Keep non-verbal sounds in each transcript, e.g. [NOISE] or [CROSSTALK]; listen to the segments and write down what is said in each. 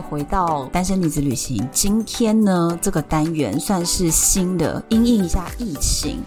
回到单身女子旅行，今天呢，这个单元算是新的，因应一下疫情。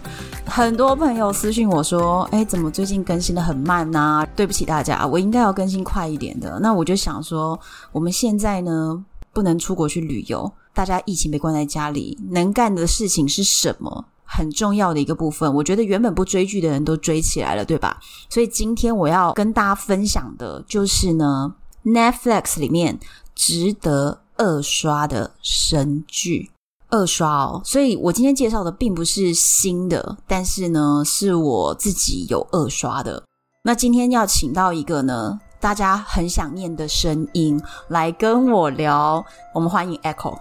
很多朋友私信我说：“哎，怎么最近更新得很慢呢？”对不起大家，我应该要更新快一点的。那我就想说，我们现在呢，不能出国去旅游，大家疫情被关在家里，能干的事情是什么？很重要的一个部分，我觉得原本不追剧的人都追起来了，对吧？所以今天我要跟大家分享的就是呢，Netflix 里面。值得二刷的神剧，二刷哦。所以我今天介绍的并不是新的，但是呢，是我自己有二刷的。那今天要请到一个呢，大家很想念的声音来跟我聊。我们欢迎 Echo。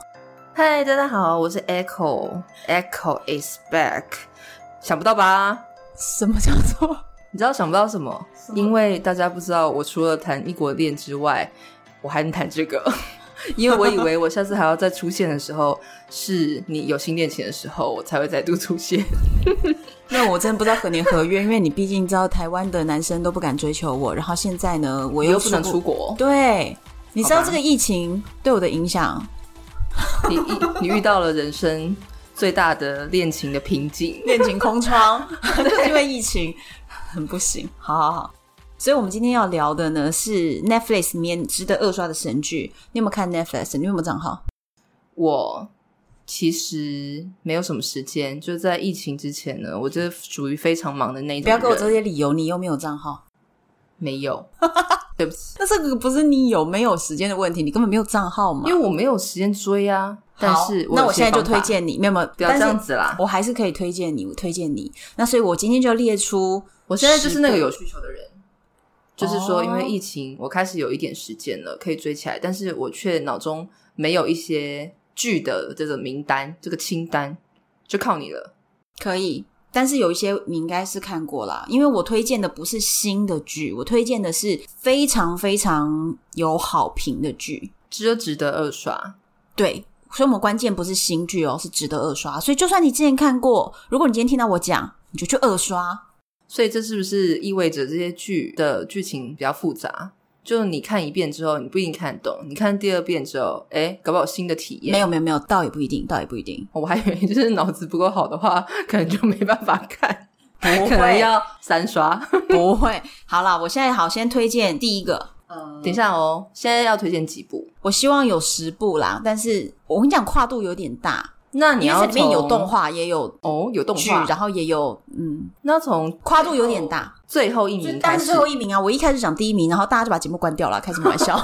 嗨，大家好，我是 Echo。Echo is back。想不到吧？什么叫做？你知道想不到什么？什么？因为大家不知道，我除了谈异国恋之外。我还能谈这个，因为我以为我下次还要再出现的时候，是你有新恋情的时候，我才会再度出现。[LAUGHS] 那我真的不知道何年何月，因为你毕竟知道台湾的男生都不敢追求我，然后现在呢，我又，又不能出国。对，你知道这个疫情对我的影响？你你遇到了人生最大的恋情的瓶颈，恋情空窗，[LAUGHS] 就是因为疫情很不行。好好好。所以，我们今天要聊的呢是 Netflix 里面值得二刷的神剧。你有没有看 Netflix？你有没有账号？我其实没有什么时间，就在疫情之前呢，我就属于非常忙的那种。不要给我这些理由，你又没有账号？没有，[LAUGHS] 对不起。那这个不是你有没有时间的问题，你根本没有账号嘛？因为我没有时间追啊。但是我，那我现在就推荐你，没有没有，不要这样子啦。我还是可以推荐你，我推荐你。那所以，我今天就列出，我现在就是那个有需求的人。就是说，因为疫情，我开始有一点时间了，可以追起来，但是我却脑中没有一些剧的这个名单，这个清单，就靠你了。可以，但是有一些你应该是看过啦，因为我推荐的不是新的剧，我推荐的是非常非常有好评的剧，值得值得二刷。对，所以我们关键不是新剧哦，是值得二刷。所以就算你之前看过，如果你今天听到我讲，你就去二刷。所以这是不是意味着这些剧的剧情比较复杂？就你看一遍之后，你不一定看得懂；你看第二遍之后，诶，搞不好新的体验。没有没有没有，倒也不一定，倒也不一定。我还以为 [LAUGHS] 就是脑子不够好的话，可能就没办法看，[LAUGHS] 不会可能要三刷。不会。好啦，我现在好先推荐第一个。嗯，等一下哦，现在要推荐几部？我希望有十部啦，但是我跟你讲，跨度有点大。那你要里面有动画，也有哦，有动画，然后也有嗯，那从跨度有点大。最后一名，但是最后一名啊！我一开始讲第一名，然后大家就把节目关掉了，开什么玩笑？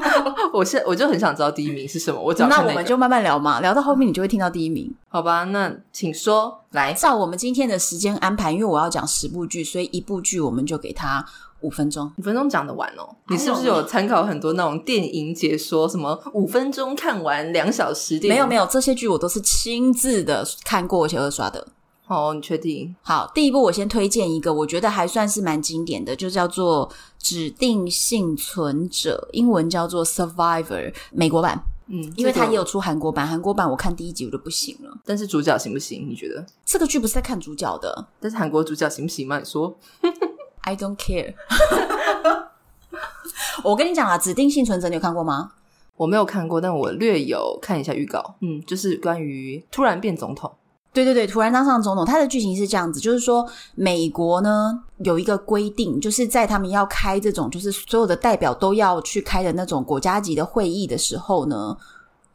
[LAUGHS] 我是我就很想知道第一名是什么。我讲、那个、那我们就慢慢聊嘛，聊到后面你就会听到第一名，好吧？那请说，来，照我们今天的时间安排，因为我要讲十部剧，所以一部剧我们就给他五分钟，五分钟讲得完哦。你是不是有参考很多那种电影解说，什么五分钟看完两小时电影？没有没有，这些剧我都是亲自的看过而且二刷的。哦，你确定？好，第一部我先推荐一个，我觉得还算是蛮经典的，就叫做《指定幸存者》，英文叫做《Survivor》，美国版。嗯，因为它也有出韩国版，韩国版我看第一集我就不行了。但是主角行不行？你觉得？这个剧不是在看主角的，但是韩国主角行不行吗？你说？I don't care。[LAUGHS] 我跟你讲啊，《指定幸存者》你有看过吗？我没有看过，但我略有看一下预告。嗯，就是关于突然变总统。对对对，突然当上总统，他的剧情是这样子，就是说美国呢有一个规定，就是在他们要开这种，就是所有的代表都要去开的那种国家级的会议的时候呢，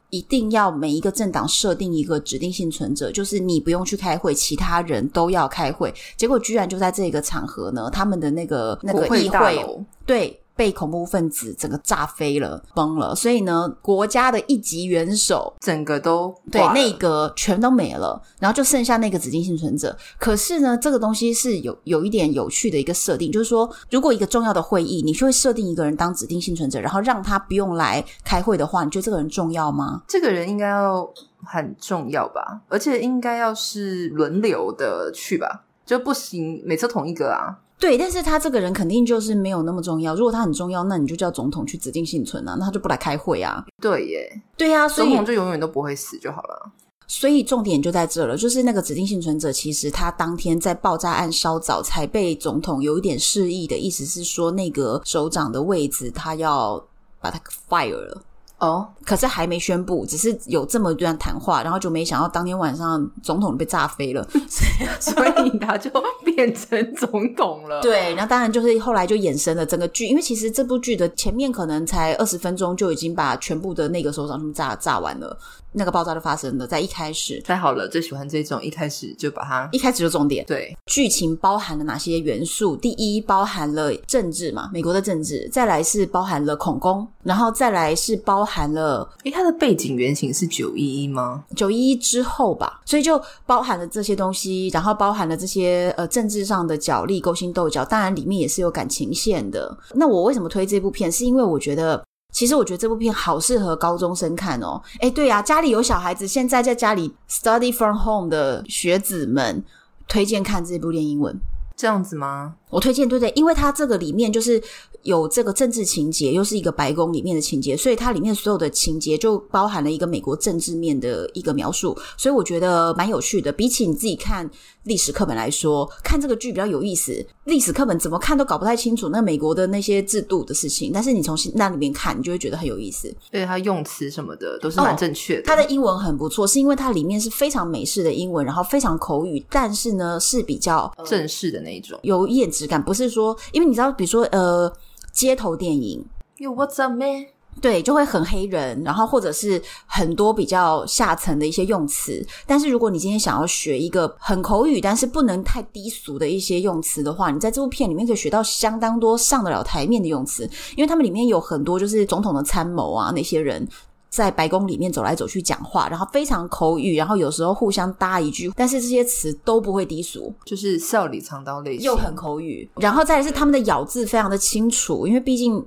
一定要每一个政党设定一个指定幸存者，就是你不用去开会，其他人都要开会。结果居然就在这个场合呢，他们的那个那个议会，对。被恐怖分子整个炸飞了，崩了，所以呢，国家的一级元首整个都对内阁全都没了，然后就剩下那个指定幸存者。可是呢，这个东西是有有一点有趣的一个设定，就是说，如果一个重要的会议，你就会设定一个人当指定幸存者，然后让他不用来开会的话，你觉得这个人重要吗？这个人应该要很重要吧，而且应该要是轮流的去吧。就不行，每次同一个啊。对，但是他这个人肯定就是没有那么重要。如果他很重要，那你就叫总统去指定幸存啊，那他就不来开会啊。对耶，对呀、啊，所以总统就永远都不会死就好了。所以重点就在这了，就是那个指定幸存者，其实他当天在爆炸案稍早才被总统有一点示意的意思是说，那个首长的位置他要把他 fire 了。哦，可是还没宣布，只是有这么一段谈话，然后就没想到当天晚上总统被炸飞了，[LAUGHS] 所以他就变成总统了。对，然后当然就是后来就衍生了整个剧，因为其实这部剧的前面可能才二十分钟就已经把全部的那个首长他们炸炸完了。那个爆炸就发生了，在一开始。太好了，最喜欢这种一开始就把它一开始就重点。对，剧情包含了哪些元素？第一，包含了政治嘛，美国的政治；再来是包含了恐攻，然后再来是包含了……诶，它的背景原型是九一一吗？九一一之后吧，所以就包含了这些东西，然后包含了这些呃政治上的角力、勾心斗角，当然里面也是有感情线的。那我为什么推这部片？是因为我觉得。其实我觉得这部片好适合高中生看哦。诶，对啊，家里有小孩子，现在在家里 study from home 的学子们，推荐看这部练英文。这样子吗？我推荐，对对，因为它这个里面就是有这个政治情节，又是一个白宫里面的情节，所以它里面所有的情节就包含了一个美国政治面的一个描述，所以我觉得蛮有趣的。比起你自己看历史课本来说，看这个剧比较有意思。历史课本怎么看都搞不太清楚那美国的那些制度的事情，但是你从那里面看，你就会觉得很有意思。对，它用词什么的都是蛮正确的。它的英文很不错，是因为它里面是非常美式的英文，然后非常口语，但是呢是比较正式的那一种，有一点质感，不是说。因为你知道，比如说，呃，街头电影 what's up man？对，就会很黑人，然后或者是很多比较下层的一些用词。但是如果你今天想要学一个很口语，但是不能太低俗的一些用词的话，你在这部片里面可以学到相当多上得了台面的用词，因为他们里面有很多就是总统的参谋啊，那些人。在白宫里面走来走去讲话，然后非常口语，然后有时候互相搭一句，但是这些词都不会低俗，就是笑里藏刀类型，又很口语。然后再来是他们的咬字非常的清楚，因为毕竟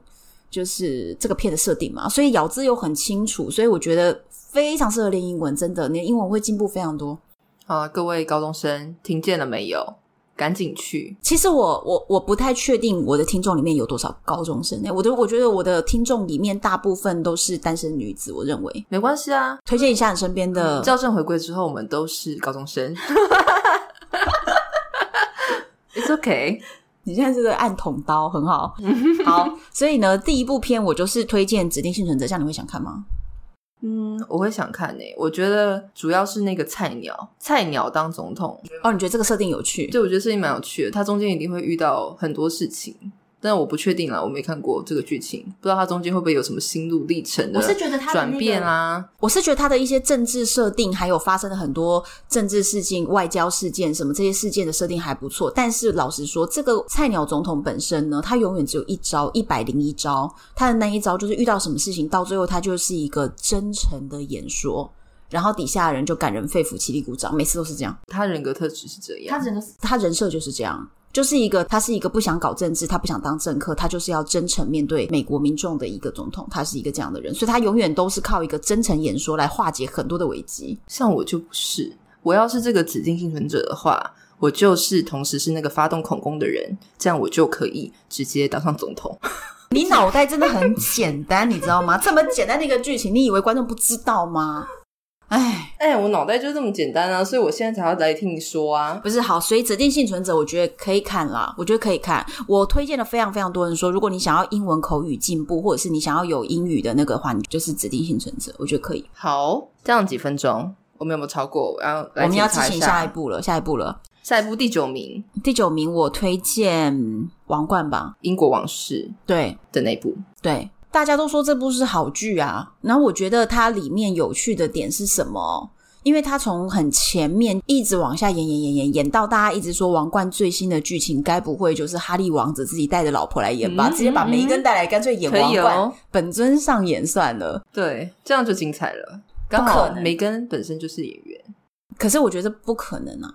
就是这个片的设定嘛，所以咬字又很清楚，所以我觉得非常适合练英文，真的，你的英文会进步非常多。好，各位高中生听见了没有？赶紧去！其实我我我不太确定我的听众里面有多少高中生呢？我都我觉得我的听众里面大部分都是单身女子。我认为没关系啊，推荐一下你身边的。校正回归之后，我们都是高中生。[LAUGHS] It's okay，你现在是在按捅刀，很好。好，所以呢，第一部片我就是推荐《指定幸存者》，这样你会想看吗？嗯，我会想看诶、欸，我觉得主要是那个菜鸟，菜鸟当总统。哦，你觉得这个设定有趣？对，我觉得设定蛮有趣的。他中间一定会遇到很多事情。但我不确定了，我没看过这个剧情，不知道它中间会不会有什么心路历程的。我是觉得它转变啊，我是觉得它的一些政治设定，还有发生的很多政治事件、外交事件什么这些事件的设定还不错。但是老实说，这个菜鸟总统本身呢，他永远只有一招，一百零一招。他的那一招就是遇到什么事情，到最后他就是一个真诚的演说，然后底下的人就感人肺腑，起立鼓掌，每次都是这样。他人格特质是这样，他人的他人设就是这样。就是一个，他是一个不想搞政治，他不想当政客，他就是要真诚面对美国民众的一个总统，他是一个这样的人，所以他永远都是靠一个真诚演说来化解很多的危机。像我就不是，我要是这个指定幸存者的话，我就是同时是那个发动恐攻的人，这样我就可以直接当上总统。[LAUGHS] 你脑袋真的很简单，你知道吗？这么简单的一个剧情，你以为观众不知道吗？哎哎，我脑袋就这么简单啊，所以我现在才要来听你说啊。不是好，所以指定幸存者，我觉得可以看啦。我觉得可以看。我推荐了非常非常多人说，如果你想要英文口语进步，或者是你想要有英语的那个话，你就是指定幸存者，我觉得可以。好，这样几分钟，我们有没有超过？我要来我们要进行下一步了，下一步了，下一步第九名，第九名我推荐《王冠》吧，英国王室对的那部对。大家都说这部是好剧啊，然后我觉得它里面有趣的点是什么？因为它从很前面一直往下演演演演演到大家一直说《王冠》最新的剧情，该不会就是哈利王子自己带着老婆来演吧？嗯、直接把梅根带来，干脆演《王冠》哦，本尊上演算了。对，这样就精彩了。刚好梅根本身就是演员，可是我觉得不可能啊，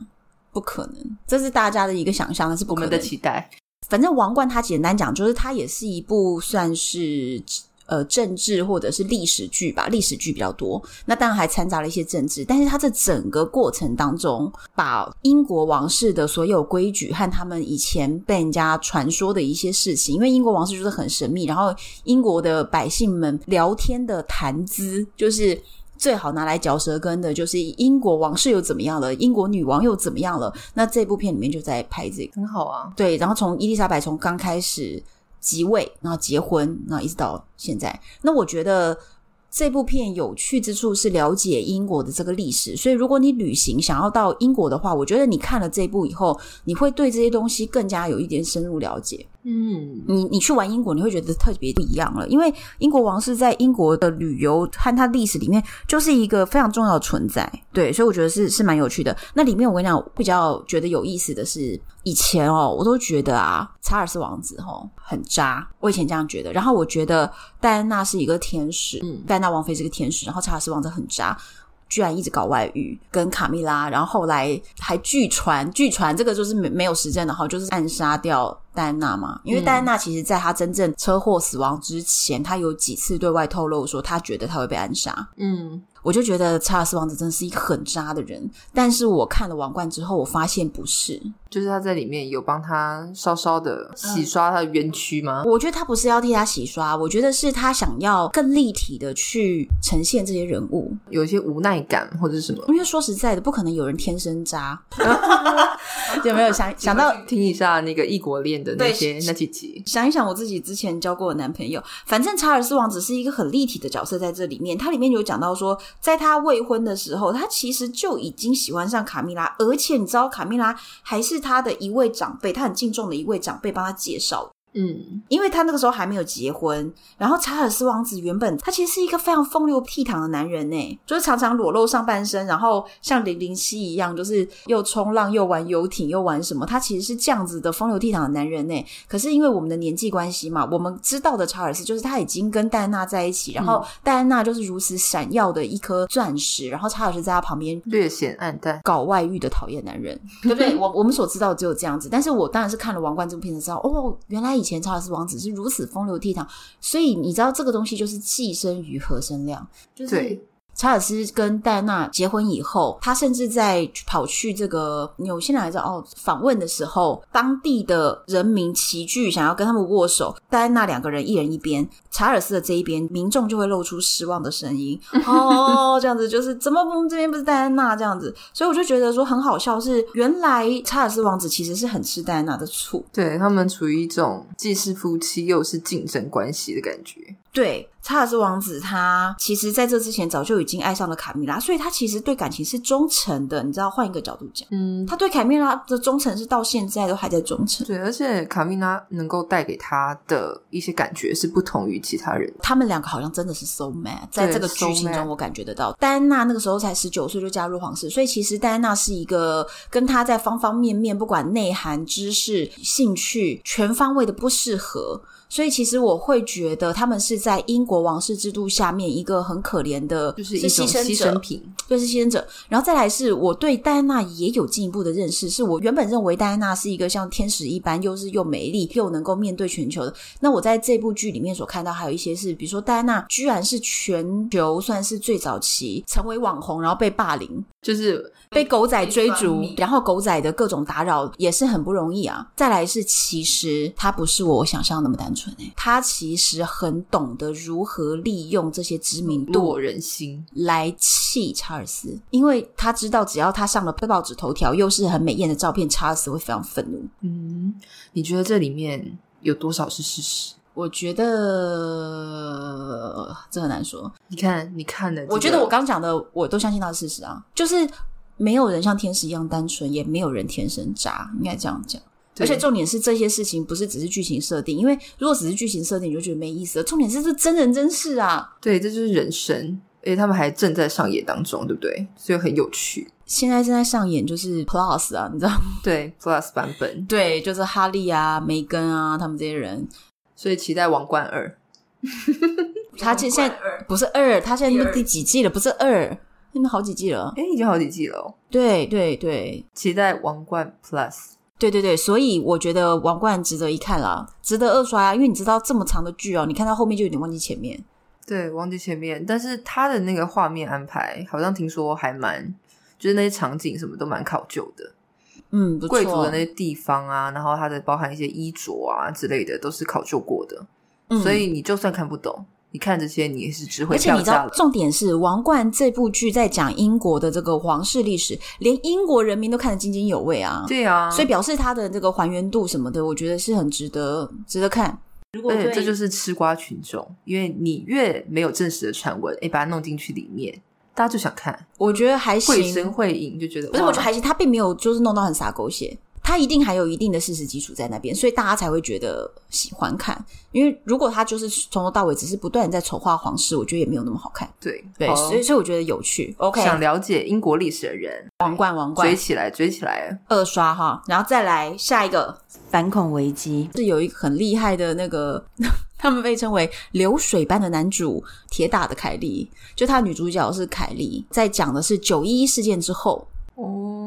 不可能，这是大家的一个想象，是不可能我们的期待。反正《王冠》它简单讲，就是它也是一部算是呃政治或者是历史剧吧，历史剧比较多。那当然还掺杂了一些政治，但是它这整个过程当中，把英国王室的所有规矩和他们以前被人家传说的一些事情，因为英国王室就是很神秘，然后英国的百姓们聊天的谈资就是。最好拿来嚼舌根的就是英国王室又怎么样了，英国女王又怎么样了？那这部片里面就在拍这个，很好啊。对，然后从伊丽莎白从刚开始即位，然后结婚，然后一直到现在，那我觉得。这部片有趣之处是了解英国的这个历史，所以如果你旅行想要到英国的话，我觉得你看了这部以后，你会对这些东西更加有一点深入了解。嗯，你你去玩英国，你会觉得特别不一样了，因为英国王室在英国的旅游和它历史里面就是一个非常重要的存在。对，所以我觉得是是蛮有趣的。那里面我跟你讲，比较觉得有意思的是。以前哦，我都觉得啊，查尔斯王子哦很渣，我以前这样觉得。然后我觉得戴安娜是一个天使，嗯，戴安娜王妃是个天使，然后查尔斯王子很渣，居然一直搞外遇，跟卡蜜拉，然后后来还据传，据传这个就是没没有实证的哈，就是暗杀掉戴安娜嘛。因为戴安娜其实在她真正车祸死亡之前，她有几次对外透露说，她觉得她会被暗杀，嗯。我就觉得查尔斯王子真的是一个很渣的人，但是我看了《王冠》之后，我发现不是，就是他在里面有帮他稍稍的洗刷他的冤屈吗？嗯，我觉得他不是要替他洗刷，我觉得是他想要更立体的去呈现这些人物，有一些无奈感或者是什么。因为说实在的，不可能有人天生渣，[LAUGHS] 有没有想想到听一下那个异国恋的那些那几集？想一想我自己之前交过的男朋友，反正查尔斯王子是一个很立体的角色在这里面，他里面有讲到说。在他未婚的时候，他其实就已经喜欢上卡蜜拉，而且你知道，卡蜜拉还是他的一位长辈，他很敬重的一位长辈帮他介绍。嗯，因为他那个时候还没有结婚，然后查尔斯王子原本他其实是一个非常风流倜傥的男人呢，就是常常裸露上半身，然后像零零七一样，就是又冲浪又玩游艇又玩什么，他其实是这样子的风流倜傥的男人呢。可是因为我们的年纪关系嘛，我们知道的查尔斯就是他已经跟戴安娜在一起，然后戴安娜就是如此闪耀的一颗钻石，然后查尔斯在他旁边略显暗淡，搞外遇的讨厌男人，[LAUGHS] 对不对？我我们所知道的只有这样子，但是我当然是看了《王冠》这部片子之后，哦，原来。前查尔斯王子是如此风流倜傥，所以你知道这个东西就是寄生于和生量，就是。对查尔斯跟戴安娜结婚以后，他甚至在跑去这个纽西兰还是哦访问的时候，当地的人民齐聚，想要跟他们握手。戴安娜两个人一人一边，查尔斯的这一边，民众就会露出失望的声音。[LAUGHS] 哦，这样子就是怎么我们这边不是戴安娜这样子？所以我就觉得说很好笑，是原来查尔斯王子其实是很吃戴安娜的醋，对他们处于一种既是夫妻又是竞争关系的感觉。对，查尔斯王子他其实在这之前早就已经爱上了卡米拉，所以他其实对感情是忠诚的。你知道，换一个角度讲，嗯，他对卡米拉的忠诚是到现在都还在忠诚。对，而且卡米拉能够带给他的一些感觉是不同于其他人。他们两个好像真的是 soul mate，在这个剧情中我感觉得到。戴安娜那个时候才十九岁就加入皇室，所以其实戴安娜是一个跟他在方方面面，不管内涵、知识、兴趣，全方位的不适合。所以其实我会觉得他们是在英国王室制度下面一个很可怜的，就是一种牺牲品，就是牺牲者。然后再来是我对戴安娜也有进一步的认识，是我原本认为戴安娜是一个像天使一般，又是又美丽又能够面对全球的。那我在这部剧里面所看到还有一些是，比如说戴安娜居然是全球算是最早期成为网红，然后被霸凌，就是被狗仔追逐，然后狗仔的各种打扰也是很不容易啊。再来是其实他不是我想象那么单纯。他其实很懂得如何利用这些知名度人心来气查尔斯，因为他知道只要他上了报纸头条，又是很美艳的照片，查尔斯会非常愤怒。嗯，你觉得这里面有多少是事实？我觉得这很难说。你看，你看的、这个，我觉得我刚讲的，我都相信他的事实啊，就是没有人像天使一样单纯，也没有人天生渣，应该这样讲。而且重点是这些事情不是只是剧情设定，因为如果只是剧情设定，你就觉得没意思了。重点是这真人真事啊，对，这就是人生，而且他们还正在上演当中，对不对？所以很有趣。现在正在上演就是 Plus 啊，你知道吗？对，Plus 版本，[LAUGHS] 对，就是哈利啊、梅根啊，他们这些人，所以期待《王冠二》。[LAUGHS] 他现现在不是二，他现在第几季了？不是二，现在好几季了。诶，已经好几季了哦。对对对，期待《王冠 Plus》。对对对，所以我觉得《王冠》值得一看啦，值得二刷啊，因为你知道这么长的剧哦，你看到后面就有点忘记前面。对，忘记前面，但是他的那个画面安排，好像听说还蛮，就是那些场景什么都蛮考究的。嗯，不错。贵族的那些地方啊，然后它的包含一些衣着啊之类的，都是考究过的。嗯，所以你就算看不懂。你看这些，你也是只会。而且你知道，重点是《王冠》这部剧在讲英国的这个皇室历史，连英国人民都看得津津有味啊。对啊，所以表示它的这个还原度什么的，我觉得是很值得值得看。如果对，这就是吃瓜群众，因为你越没有正式的传闻，哎，把它弄进去里面，大家就想看。我觉得还行，绘声绘影就觉得不是，我觉得还行，他并没有就是弄到很洒狗血。他一定还有一定的事实基础在那边，所以大家才会觉得喜欢看。因为如果他就是从头到尾只是不断在丑化皇室，我觉得也没有那么好看。对对，所以所以我觉得有趣。OK，想了解英国历史的人，王冠王冠。追起来追起来，二刷哈，然后再来下一个反恐危机，是有一个很厉害的那个，[LAUGHS] 他们被称为流水般的男主铁打的凯莉，就他女主角是凯莉，在讲的是九一一事件之后。哦。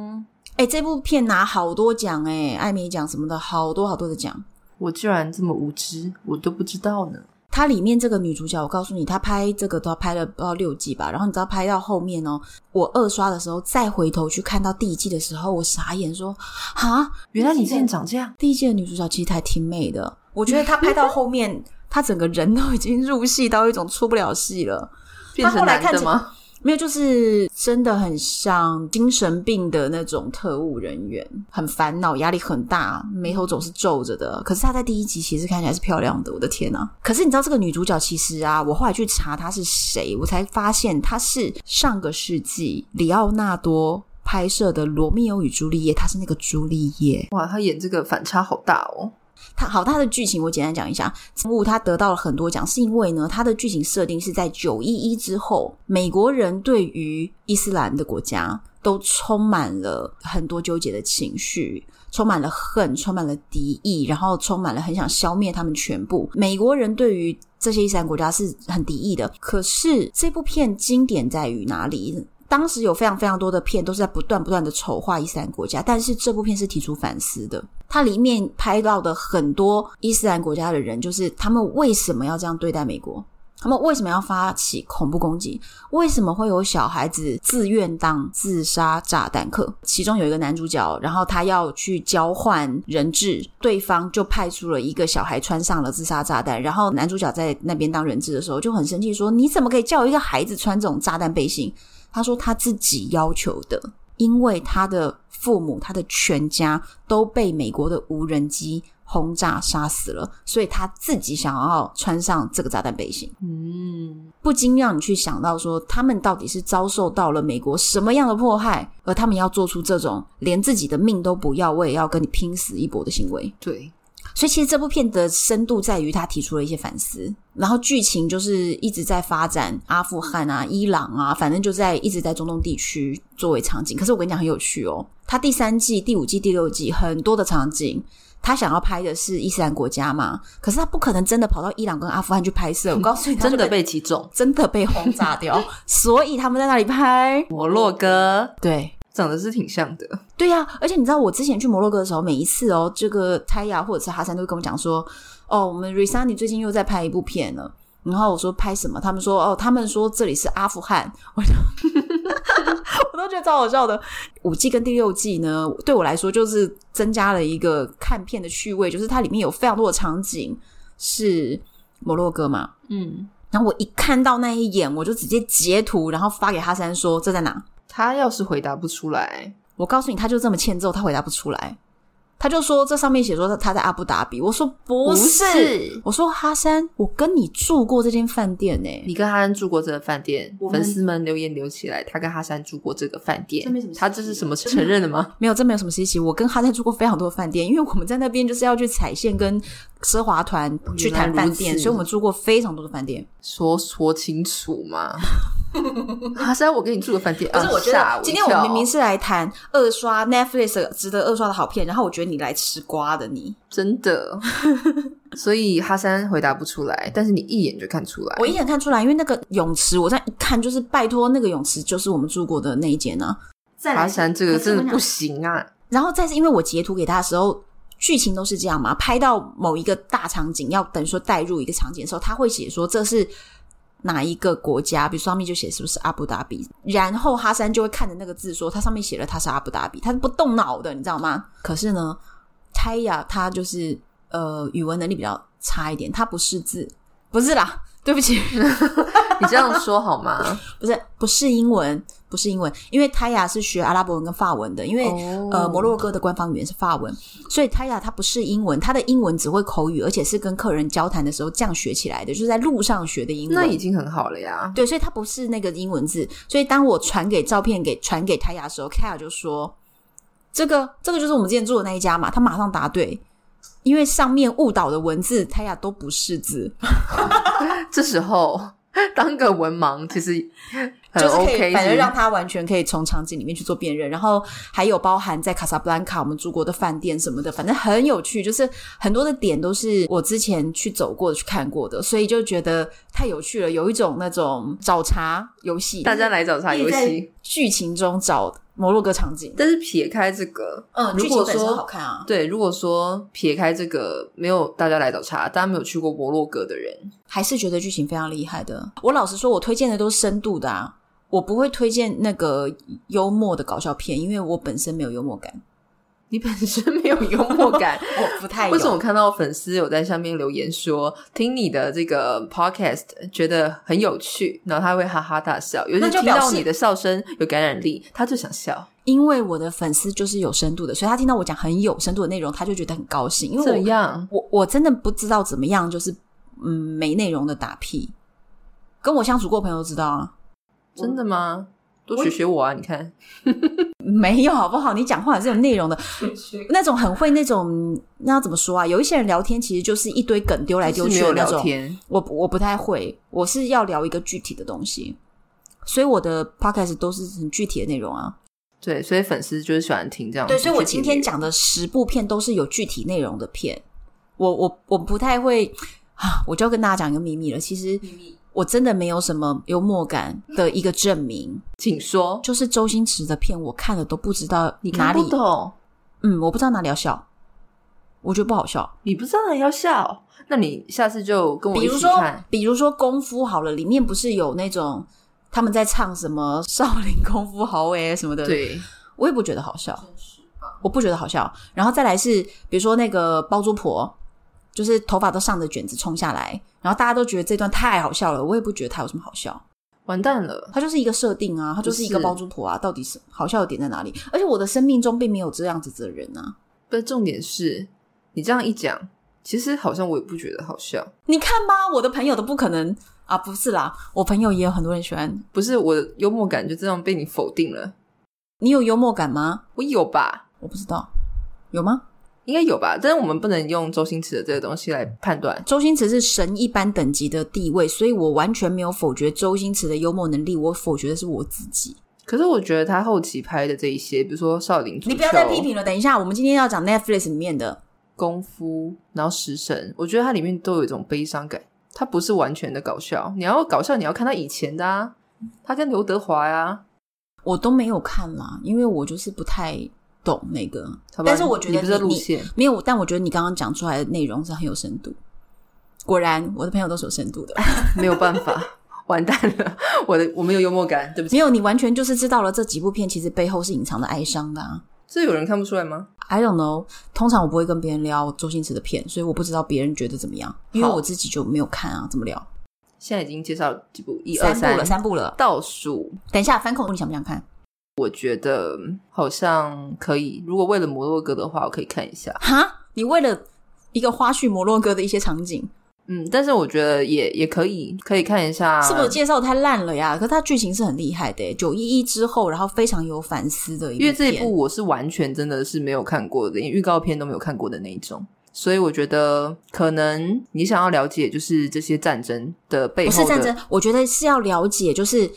哎、欸，这部片拿好多奖哎，艾美奖什么的，好多好多的奖。我居然这么无知，我都不知道呢。它里面这个女主角，我告诉你，她拍这个都要拍了不知道六季吧。然后你知道拍到后面哦，我二刷的时候再回头去看到第一季的时候，我傻眼说：啊，原来你之前长这样。第一季的女主角其实还挺美的，我觉得她拍到后面，她整个人都已经入戏到一种出不了戏了，变成男的吗？没有，就是真的很像精神病的那种特务人员，很烦恼，压力很大，眉头总是皱着的。可是她在第一集其实看起来是漂亮的，我的天啊！可是你知道这个女主角其实啊，我后来去查她是谁，我才发现她是上个世纪里奥纳多拍摄的《罗密欧与朱丽叶》，她是那个朱丽叶。哇，她演这个反差好大哦。他好，他的剧情我简单讲一下。这部他得到了很多奖，是因为呢，他的剧情设定是在九一一之后，美国人对于伊斯兰的国家都充满了很多纠结的情绪，充满了恨，充满了敌意，然后充满了很想消灭他们全部。美国人对于这些伊斯兰国家是很敌意的。可是这部片经典在于哪里？当时有非常非常多的片都是在不断不断的丑化伊斯兰国家，但是这部片是提出反思的。它里面拍到的很多伊斯兰国家的人，就是他们为什么要这样对待美国？他们为什么要发起恐怖攻击？为什么会有小孩子自愿当自杀炸弹客？其中有一个男主角，然后他要去交换人质，对方就派出了一个小孩穿上了自杀炸弹，然后男主角在那边当人质的时候就很生气，说：“你怎么可以叫一个孩子穿这种炸弹背心？”他说他自己要求的，因为他的父母、他的全家都被美国的无人机轰炸杀死了，所以他自己想要穿上这个炸弹背心。嗯，不禁让你去想到说，他们到底是遭受到了美国什么样的迫害，而他们要做出这种连自己的命都不要，我也要跟你拼死一搏的行为。对。所以其实这部片的深度在于他提出了一些反思，然后剧情就是一直在发展阿富汗啊、伊朗啊，反正就在一直在中东地区作为场景。可是我跟你讲很有趣哦，他第三季、第五季、第六季很多的场景，他想要拍的是伊斯兰国家嘛，可是他不可能真的跑到伊朗跟阿富汗去拍摄。我告诉你，[LAUGHS] 真的被击中，真的被轰炸掉，[LAUGHS] 所以他们在那里拍摩洛哥，对。长得是挺像的，对呀、啊，而且你知道我之前去摩洛哥的时候，每一次哦，这个泰雅或者是哈山都会跟我讲说，哦，我们 Risani 最近又在拍一部片了。然后我说拍什么？他们说哦，他们说这里是阿富汗，我就 [LAUGHS] 我都觉得超好笑的。五季跟第六季呢，对我来说就是增加了一个看片的趣味，就是它里面有非常多的场景是摩洛哥嘛，嗯，然后我一看到那一眼，我就直接截图，然后发给哈山说这在哪？他要是回答不出来，我告诉你，他就这么欠揍，他回答不出来。他就说这上面写说他在阿布达比，我说不是，不是，我说哈山，我跟你住过这间饭店呢、欸，你跟哈山住过这个饭店，粉丝们留言留起来，他跟哈山住过这个饭店，这没什么，他这是什么承认的吗？[LAUGHS] 没有，这没有什么稀奇。我跟哈山住过非常多的饭店，因为我们在那边就是要去踩线跟奢华团去谈饭店，所以我们住过非常多的饭店。说说清楚嘛。[LAUGHS] 哈 [LAUGHS] 山，我给你住的饭店。不是，我觉得今天我们明明是来谈二刷 Netflix 值得二刷的好片，然后我觉得你来吃瓜的你，你真的。[LAUGHS] 所以哈山回答不出来，但是你一眼就看出来。我一眼看出来，因为那个泳池，我这样一看就是拜托，那个泳池就是我们住过的那一间呢、啊。哈山，这个真的不行啊！然后再是因为我截图给他的时候，剧情都是这样嘛，拍到某一个大场景，要等于说带入一个场景的时候，他会写说这是哪一个国家，比如说上面就写是不是阿布达比，然后哈山就会看着那个字说，它上面写了它是阿布达比，他是不动脑的，你知道吗？可是呢，泰雅他就是呃语文能力比较差一点，他不识字，不是啦。对不起，[LAUGHS] [LAUGHS] 你这样说好吗？不是，不是英文，不是英文，因为泰雅是学阿拉伯文跟法文的，因为、oh. 呃摩洛哥的官方语言是法文，所以泰雅它不是英文，它的英文只会口语，而且是跟客人交谈的时候这样学起来的，就是在路上学的英文，那已经很好了呀。对，所以它不是那个英文字，所以当我传给照片给传给泰雅的时候，泰雅就说这个这个就是我们之前住的那一家嘛，他马上答对。因为上面误导的文字，泰雅都不是字。[LAUGHS] 这时候当个文盲，其实就是可以，反正让他完全可以从场景里面去做辨认。然后还有包含在卡萨布兰卡我们住过的饭店什么的，反正很有趣。就是很多的点都是我之前去走过的、去看过的，所以就觉得太有趣了。有一种那种找茬游戏，大家来找茬游戏，剧情中找。摩洛哥场景，但是撇开这个，嗯，如果说好看啊，对，如果说撇开这个，没有大家来找茬，大家没有去过摩洛哥的人，还是觉得剧情非常厉害的。我老实说，我推荐的都是深度的啊，我不会推荐那个幽默的搞笑片，因为我本身没有幽默感。你本身没有幽默感，[LAUGHS] 我不太有。为什么我看到粉丝有在下面留言说，听你的这个 podcast 觉得很有趣，然后他会哈哈大笑，有时听到你的笑声有感染力，他就想笑。因为我的粉丝就是有深度的，所以他听到我讲很有深度的内容，他就觉得很高兴。因为怎样？我我真的不知道怎么样，就是嗯没内容的打屁，跟我相处过的朋友都知道啊。真的吗？多学学我啊！你看，[LAUGHS] 没有好不好？你讲话还是有内容的，[LAUGHS] 那种很会那种，那要怎么说啊？有一些人聊天其实就是一堆梗丢来丢去的那种。我我不太会，我是要聊一个具体的东西，所以我的 podcast 都是很具体的内容啊。对，所以粉丝就是喜欢听这样。对，所以我今天讲的十部片都是有具体内容的片。我我我不太会啊，我就要跟大家讲一个秘密了。其实秘密。我真的没有什么幽默感的一个证明，请说。就是周星驰的片，我看了都不知道哪里，你看不懂。嗯，我不知道哪里要笑，我觉得不好笑。你不知道哪里要笑，那你下次就跟我一起看。比如说，比如说功夫好了，里面不是有那种他们在唱什么少林功夫好诶什么的，对，我也不觉得好笑，我不觉得好笑。然后再来是，比如说那个包租婆。就是头发都上着卷子冲下来，然后大家都觉得这段太好笑了，我也不觉得它有什么好笑。完蛋了，它就是一个设定啊，它就是一个包租婆啊，到底是好笑的点在哪里？而且我的生命中并没有这样子的人啊。但重点是你这样一讲，其实好像我也不觉得好笑。你看吧，我的朋友都不可能啊，不是啦，我朋友也有很多人喜欢，不是我的幽默感就这样被你否定了。你有幽默感吗？我有吧，我不知道，有吗？应该有吧，但是我们不能用周星驰的这个东西来判断。周星驰是神一般等级的地位，所以我完全没有否决周星驰的幽默能力，我否决的是我自己。可是我觉得他后期拍的这一些，比如说《少林足球》，你不要再批评了。等一下，我们今天要讲 Netflix 里面的功夫，然后食神，我觉得它里面都有一种悲伤感，它不是完全的搞笑。你要搞笑，你要看他以前的啊，他跟刘德华呀，我都没有看啦，因为我就是不太。懂那个，但是我觉得你，你不是路线没有，但我觉得你刚刚讲出来的内容是很有深度。果然，我的朋友都是有深度的，[LAUGHS] 没有办法，完蛋了，我的我没有幽默感，对不起。没有，你完全就是知道了这几部片其实背后是隐藏的哀伤的啊。这有人看不出来吗？I don't know。通常我不会跟别人聊周星驰的片，所以我不知道别人觉得怎么样，因为我自己就没有看啊，怎么聊？现在已经介绍了几部，一二三，部了，三部了，倒数。等一下，反恐，你想不想看？我觉得好像可以。如果为了摩洛哥的话，我可以看一下。哈，你为了一个花絮摩洛哥的一些场景，嗯，但是我觉得也也可以，可以看一下。是不是介绍太烂了呀？可是它剧情是很厉害的，九一一之后，然后非常有反思的一。因为这一部我是完全真的是没有看过的，连预告片都没有看过的那一种，所以我觉得可能你想要了解，就是这些战争的背后的。不是战争，我觉得是要了解，就是。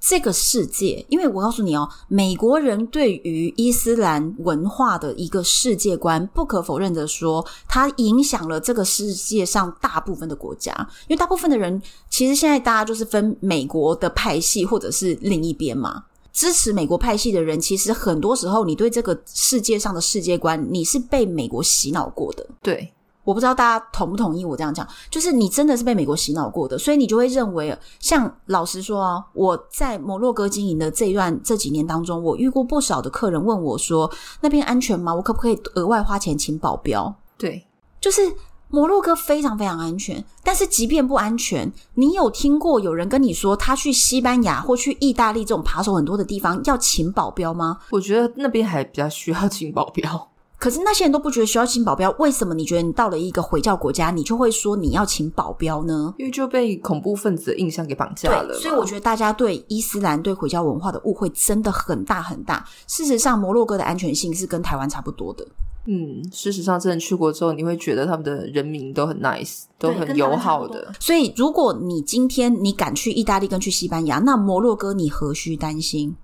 这个世界，因为我告诉你哦，美国人对于伊斯兰文化的一个世界观，不可否认的说，它影响了这个世界上大部分的国家。因为大部分的人，其实现在大家就是分美国的派系，或者是另一边嘛。支持美国派系的人，其实很多时候你对这个世界上的世界观，你是被美国洗脑过的。对。我不知道大家同不同意我这样讲，就是你真的是被美国洗脑过的，所以你就会认为，像老实说啊，我在摩洛哥经营的这一段这几年当中，我遇过不少的客人问我说，那边安全吗？我可不可以额外花钱请保镖？对，就是摩洛哥非常非常安全，但是即便不安全，你有听过有人跟你说他去西班牙或去意大利这种扒手很多的地方要请保镖吗？我觉得那边还比较需要请保镖。可是那些人都不觉得需要请保镖，为什么你觉得你到了一个回教国家，你就会说你要请保镖呢？因为就被恐怖分子的印象给绑架了。所以我觉得大家对伊斯兰、对回教文化的误会真的很大很大。事实上，摩洛哥的安全性是跟台湾差不多的。嗯，事实上，真的去过之后，你会觉得他们的人民都很 nice，都很友好的。所以，如果你今天你敢去意大利跟去西班牙，那摩洛哥你何须担心？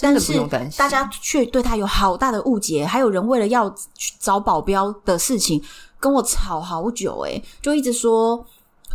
但是大家却对他有好大的误解，还有人为了要去找保镖的事情跟我吵好久，诶，就一直说，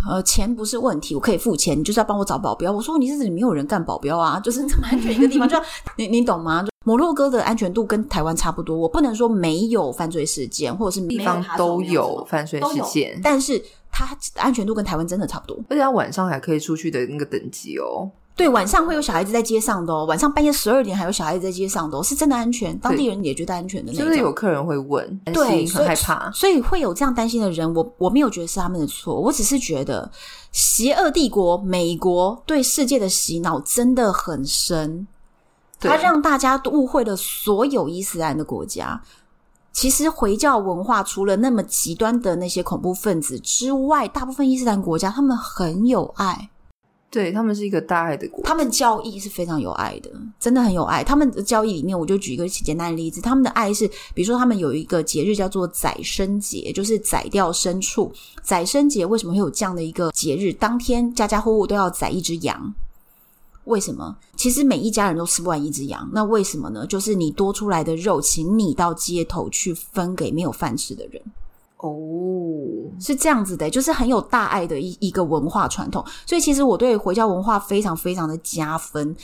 呃，钱不是问题，我可以付钱，你就是要帮我找保镖。我说你这里没有人干保镖啊，就是这么安全一个地方，就你你懂吗？[LAUGHS] 摩洛哥的安全度跟台湾差不多，我不能说没有犯罪事件，或者是地方都有犯罪事件，但是它安全度跟台湾真的差不多，而且它晚上还可以出去的那个等级哦。对，晚上会有小孩子在街上的哦，晚上半夜十二点还有小孩子在街上的哦，是真的安全，当地人也觉得安全的那种。就是有客人会问，对，很害怕，所以，所以会有这样担心的人，我我没有觉得是他们的错，我只是觉得邪恶帝国美国对世界的洗脑真的很深，它让大家都误会了所有伊斯兰的国家。其实回教文化除了那么极端的那些恐怖分子之外，大部分伊斯兰国家他们很有爱。对，他们是一个大爱的国，他们教义是非常有爱的，真的很有爱。他们的教义里面，我就举一个简单的例子，他们的爱是，比如说他们有一个节日叫做宰牲节，就是宰掉牲畜。宰牲节为什么会有这样的一个节日？当天家家户户都要宰一只羊，为什么？其实每一家人都吃不完一只羊，那为什么呢？就是你多出来的肉，请你到街头去分给没有饭吃的人。哦，是这样子的，就是很有大爱的一一个文化传统，所以其实我对回教文化非常非常的加分，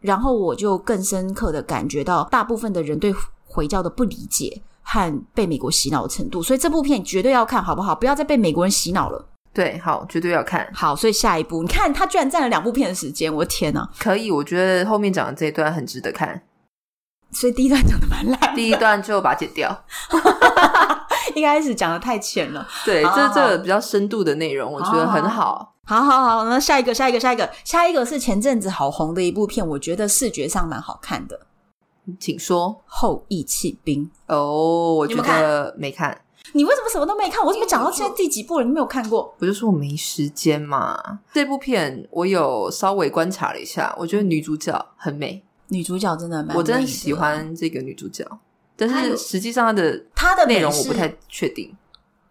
然后我就更深刻的感觉到大部分的人对回教的不理解和被美国洗脑的程度，所以这部片绝对要看好不好？不要再被美国人洗脑了。对，好，绝对要看好。所以下一部，你看他居然占了两部片的时间，我的天哪！可以，我觉得后面讲的这一段很值得看。所以第一段讲的蛮烂，第一段就把它剪掉。[LAUGHS] [LAUGHS] 一开始讲的太浅了，对，这这个比较深度的内容，我觉得很好。好好好，那下一个，下一个，下一个，下一个是前阵子好红的一部片，我觉得视觉上蛮好看的，请说《后羿弃兵》哦，我觉得没看。你为什么什么都没看？我怎么讲到现在第几部了，你没有看过？我就说我没时间嘛。这部片我有稍微观察了一下，我觉得女主角很美。女主角真的蛮我真的喜欢这个女主角，但是实际上他的他的内容我不太确定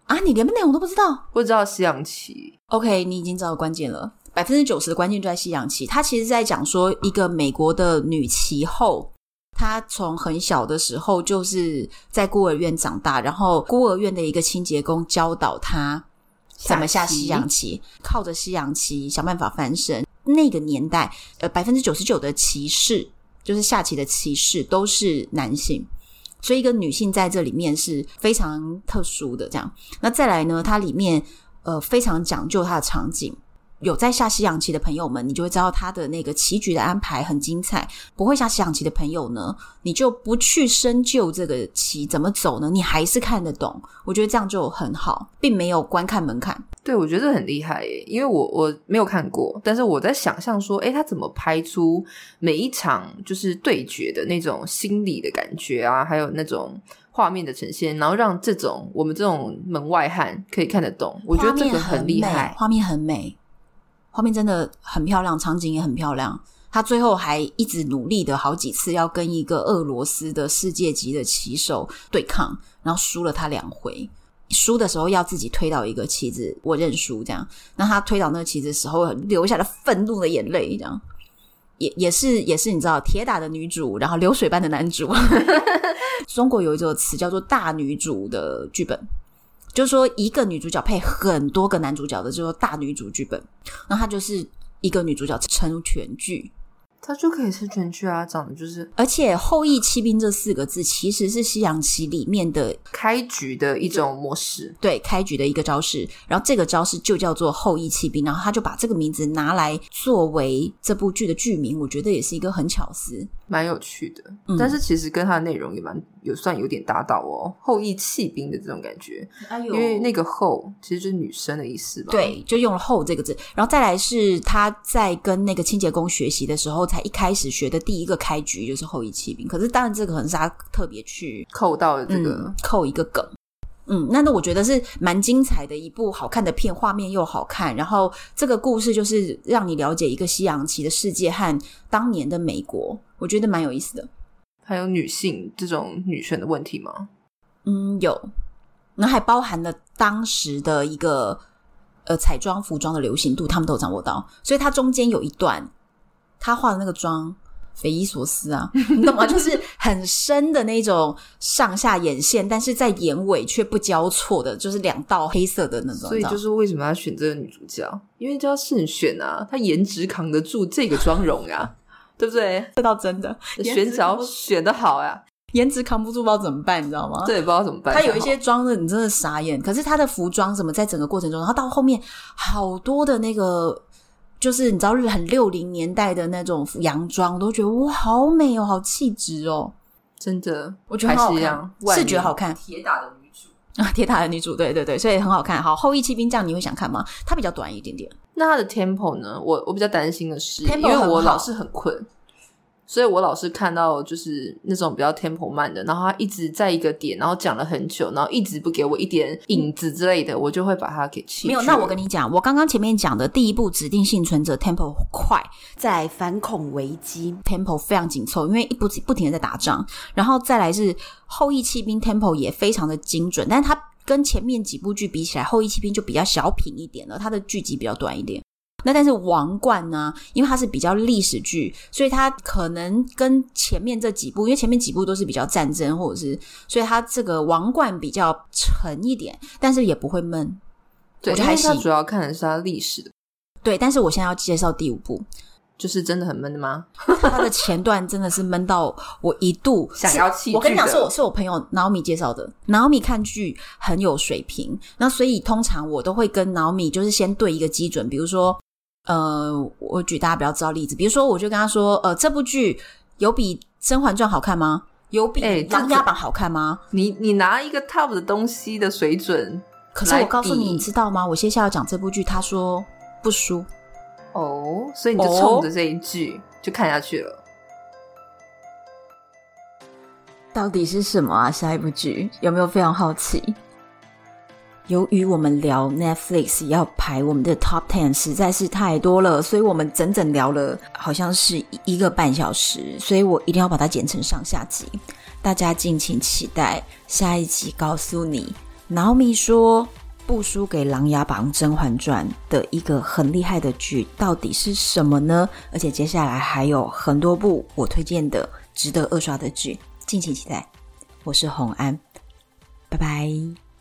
啊，你连内容都不知道？不知道西洋棋？OK，你已经知道关键了，百分之九十的关键就在西洋棋。他其实在讲说一个美国的女棋后，她从很小的时候就是在孤儿院长大，然后孤儿院的一个清洁工教导她怎么下西洋棋，靠着西洋棋想办法翻身。那个年代，呃，百分之九十九的骑士。就是下棋的骑士都是男性，所以一个女性在这里面是非常特殊的。这样，那再来呢？它里面呃非常讲究它的场景。有在下西洋棋的朋友们，你就会知道他的那个棋局的安排很精彩。不会下西洋棋的朋友呢，你就不去深究这个棋怎么走呢？你还是看得懂。我觉得这样就很好，并没有观看门槛。对，我觉得这很厉害耶，因为我我没有看过，但是我在想象说，诶，他怎么拍出每一场就是对决的那种心理的感觉啊，还有那种画面的呈现，然后让这种我们这种门外汉可以看得懂。我觉得这个很厉害，画面很美。画面真的很漂亮，场景也很漂亮。他最后还一直努力的好几次要跟一个俄罗斯的世界级的棋手对抗，然后输了他两回。输的时候要自己推倒一个棋子，我认输这样。那他推倒那个棋子的时候，流下了愤怒的眼泪，这样也也是也是你知道，铁打的女主，然后流水般的男主。中国有一个词叫做“大女主”的剧本。就是说，一个女主角配很多个男主角的，就是大女主剧本。那她就是一个女主角撑全剧。他就可以是全剧啊，长得就是。而且后羿弃兵这四个字其实是西洋棋里面的开局的一种模式，对，开局的一个招式。然后这个招式就叫做后羿弃兵，然后他就把这个名字拿来作为这部剧的剧名，我觉得也是一个很巧思，蛮有趣的。嗯、但是其实跟它的内容也蛮有算有点搭到哦，后羿弃兵的这种感觉。哎呦，因为那个后其实就是女生的意思吧？对，就用了后这个字。然后再来是他在跟那个清洁工学习的时候。才一开始学的第一个开局就是后羿骑兵，可是当然这个可能是他特别去扣到了这个、嗯、扣一个梗，嗯，那那我觉得是蛮精彩的一部好看的片，画面又好看，然后这个故事就是让你了解一个西洋棋的世界和当年的美国，我觉得蛮有意思的。还有女性这种女权的问题吗？嗯，有，那还包含了当时的一个呃彩妆服装的流行度，他们都掌握到，所以它中间有一段。他化的那个妆，匪夷所思啊，[LAUGHS] 你懂吗？就是很深的那种上下眼线，但是在眼尾却不交错的，就是两道黑色的那种。所以就是为什么要选这个女主角？因为就要慎选啊，她颜值扛得住这个妆容啊，[LAUGHS] 对不对？这倒真的，选角选得好呀，颜值扛不住，不知道怎么办，你知道吗？对，不知道怎么办。他有一些妆的，你真的傻眼。可是他的服装什么，在整个过程中，然后到后面好多的那个。就是你知道，很六零年代的那种洋装，我都觉得哇，好美哦，好气质哦，真的，我觉得很好看，视觉好看。铁打的女主 [LAUGHS] 啊，铁打的女主，对对对，所以很好看。好，后羿骑兵这样你会想看吗？它比较短一点点。那它的 tempo 呢？我我比较担心的是因为我老是很困。所以我老是看到就是那种比较 tempo 慢的，然后他一直在一个点，然后讲了很久，然后一直不给我一点影子之类的，我就会把它给弃。没有，那我跟你讲，我刚刚前面讲的第一部指定幸存者 tempo 快，在反恐危机 tempo 非常紧凑，因为一不不停的在打仗，然后再来是后羿弃兵 tempo 也非常的精准，但是它跟前面几部剧比起来，后羿弃兵就比较小品一点了，它的剧集比较短一点。那但是王冠呢？因为它是比较历史剧，所以它可能跟前面这几部，因为前面几部都是比较战争或者是，所以它这个王冠比较沉一点，但是也不会闷。对，因为它主要看的是它历史的。对，但是我现在要介绍第五部，就是真的很闷的吗？[LAUGHS] 它的前段真的是闷到我一度 [LAUGHS] 想要弃剧。我跟你讲，是我是我朋友 Naomi 介绍的，Naomi 看剧很有水平，那所以通常我都会跟 Naomi 就是先对一个基准，比如说。呃，我举大家比较知道例子，比如说，我就跟他说，呃，这部剧有比《甄嬛传》好看吗？有比《琅琊榜》好看吗？欸、你你拿一个 top 的东西的水准，可是我告诉你，你知道吗？我接下来要讲这部剧，他说不输哦，所以你就冲着这一句、哦、就看下去了。到底是什么啊？下一部剧有没有非常好奇？由于我们聊 Netflix 要排我们的 Top Ten 实在是太多了，所以我们整整聊了好像是一个半小时，所以我一定要把它剪成上下集，大家敬请期待下一集。告诉你，Naomi 说不输给《琅琊榜》《甄嬛传》的一个很厉害的剧到底是什么呢？而且接下来还有很多部我推荐的值得二刷的剧，敬请期待。我是红安，拜拜。